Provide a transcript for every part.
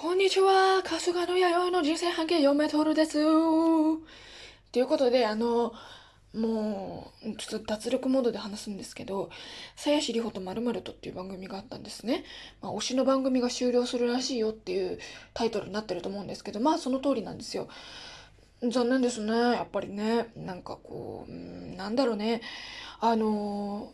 こんにちは、春日の弥生の人生半径4メートルです。ということで、あの、もう、ちょっと脱力モードで話すんですけど、さやしりほとまるまるとっていう番組があったんですね。まあ、推しの番組が終了するらしいよっていうタイトルになってると思うんですけど、まあその通りなんですよ。残念ですね。やっぱりね。なんかこう、うんなんだろうね。あの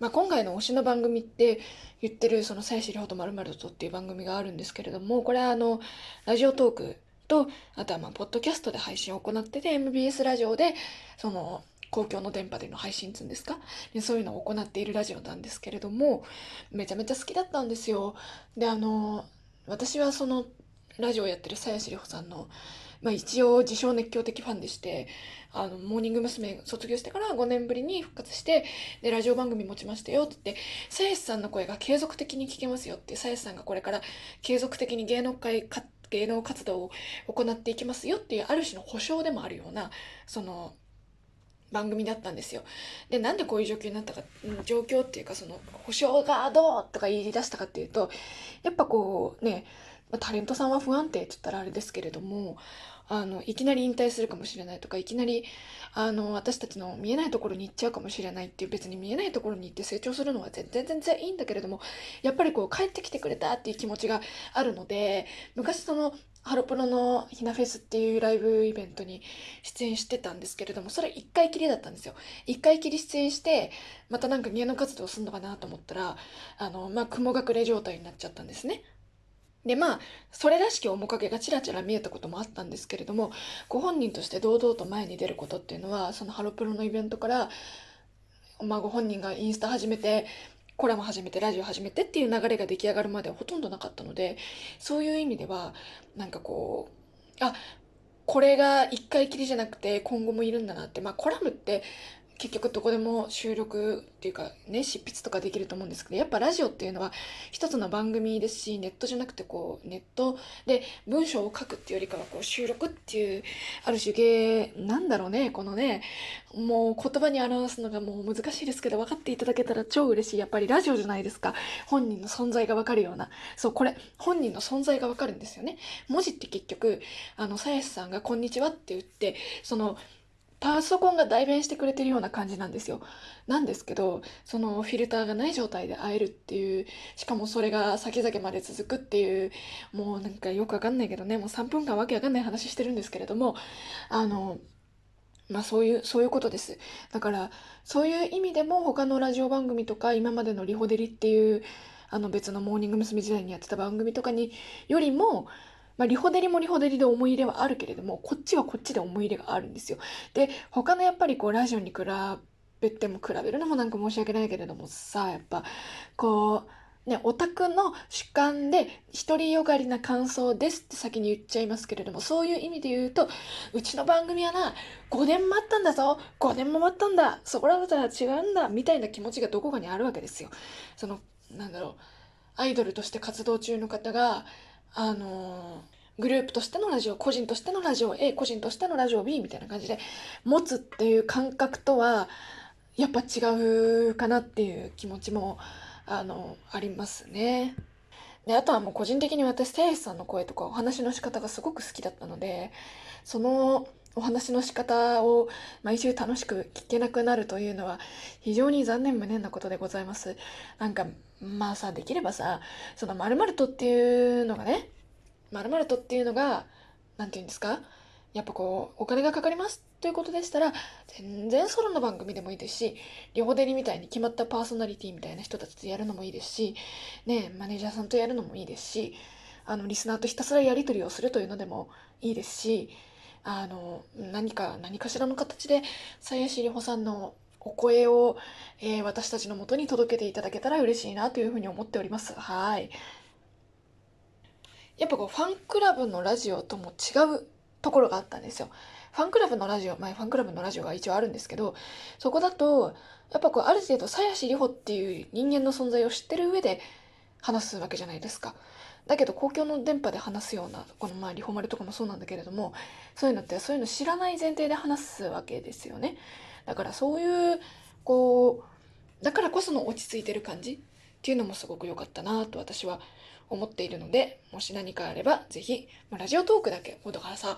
まあ、今回の推しの番組って言ってるその「さやしりほとまると」っていう番組があるんですけれどもこれはあのラジオトークとあとはまあポッドキャストで配信を行ってて MBS ラジオでその公共の電波での配信っつうんですか？そういうのを行っているラジオなんですけれどもめちゃめちゃ好きだったんですよ。であの私はそのラジオやってるさやしりほさんのまあ、一応自称熱狂的ファンでしてあのモーニング娘。卒業してから5年ぶりに復活してでラジオ番組持ちましたよって言ってさやしさんの声が継続的に聞けますよってさやしさんがこれから継続的に芸能界芸能活動を行っていきますよっていうある種の保証でもあるようなその番組だったんですよ。でなんでこういう状況になったか状況っていうかその保証がどうとか言い出したかっていうとやっぱこうねタレントさんは不安定って言ったらあれですけれどもあのいきなり引退するかもしれないとかいきなりあの私たちの見えないところに行っちゃうかもしれないっていう別に見えないところに行って成長するのは全然全然いいんだけれどもやっぱりこう帰ってきてくれたっていう気持ちがあるので昔そのハロプロのひなフェスっていうライブイベントに出演してたんですけれどもそれ1回きりだったんですよ。1回きり出演してまたなんか芸能活動するのかなと思ったらあのまあ雲隠れ状態になっちゃったんですね。でまあそれらしき面影がちらちら見えたこともあったんですけれどもご本人として堂々と前に出ることっていうのはそのハロプロのイベントから、まあ、ご本人がインスタ始めてコラム始めてラジオ始めてっていう流れが出来上がるまではほとんどなかったのでそういう意味ではなんかこうあこれが一回きりじゃなくて今後もいるんだなってまあコラムって結局どこでも収録っていうかね執筆とかできると思うんですけどやっぱラジオっていうのは一つの番組ですしネットじゃなくてこうネットで文章を書くっていうよりかはこう収録っていうある種芸なんだろうねこのねもう言葉に表すのがもう難しいですけど分かっていただけたら超嬉しい。やっぱりラジオじゃないですか。本人の存在が分かるような。そうこれ本人の存在が分かるんですよね。文字って結局あのさやしさんが「こんにちは」って言ってその「パソコンが代弁してくれてるような感じなんですよ。なんですけど、そのフィルターがない状態で会えるっていう、しかもそれが先々まで続くっていう、もうなんかよくわかんないけどね、もう3分間わけわかんない話してるんですけれども、あの、まあそういう、そういうことです。だから、そういう意味でも他のラジオ番組とか、今までのリホデリっていう、あの別のモーニング娘。時代にやってた番組とかによりも、まあ、リホデリもリホデリで思い入れはあるけれども、こっちはこっちで思い入れがあるんですよ。で、他のやっぱりこう、ラジオに比べても、比べるのもなんか申し訳ないけれどもさ、やっぱ、こう、ね、オタクの主観で独りよがりな感想ですって先に言っちゃいますけれども、そういう意味で言うと、うちの番組はな、5年待ったんだぞ !5 年も待ったんだそこらだったら違うんだみたいな気持ちがどこかにあるわけですよ。その、なんだろう、アイドルとして活動中の方が、あの、グループとしてのラジオ、個人としてのラジオ A、個人としてのラジオ B みたいな感じで持つっていう感覚とは、やっぱ違うかなっていう気持ちも、あの、ありますね。で、あとはもう個人的に私、テイスさんの声とかお話の仕方がすごく好きだったので、そのお話の仕方を毎週楽しく聞けなくなるというのは非常に残念無念なことでございます。なんか、まあさ、できればさ、その〇〇とっていうのがね、〇〇とっていうのが、なんて言うんですか？やっぱこう、お金がかかりますということでしたら、全然ソロの番組でもいいですし、両手にみたいに決まったパーソナリティみたいな人たちとやるのもいいですし、ね、マネージャーさんとやるのもいいですし、あの、リスナーとひたすらやり取りをするというのでもいいですし、あの何か何かしらの形で鞘師里穂さんのお声を、えー、私たちのもとに届けていただけたら嬉しいなというふうに思っております。はい。やっぱこうファンクラブのラジオとも違うところがあったんですよ。ファンクラブのラジオ、前ファンクラブのラジオが一応あるんですけど、そこだと、やっぱこうある程度、鞘師里穂っていう人間の存在を知ってる上で話すわけじゃないですか。だけど公共の電波で話すようなこのまあリホマルとかもそうなんだけれどもそういうのってそういうの知らない前提で話すわけですよねだからそういうこうだからこその落ち着いてる感じっていうのもすごく良かったなと私は思っているので、もし何かあれば、ぜひ、まあ、ラジオトークだけ、だからさ、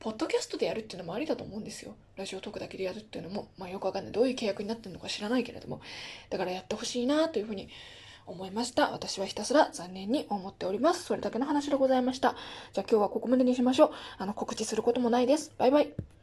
ポッドキャストでやるっていうのもありだと思うんですよ。ラジオトークだけでやるっていうのも、まあよくわかんない。どういう契約になってるのか知らないけれども。だからやってほしいなというふうに思いました。私はひたすら残念に思っております。それだけの話でございました。じゃあ今日はここまでにしましょう。あの告知することもないです。バイバイ。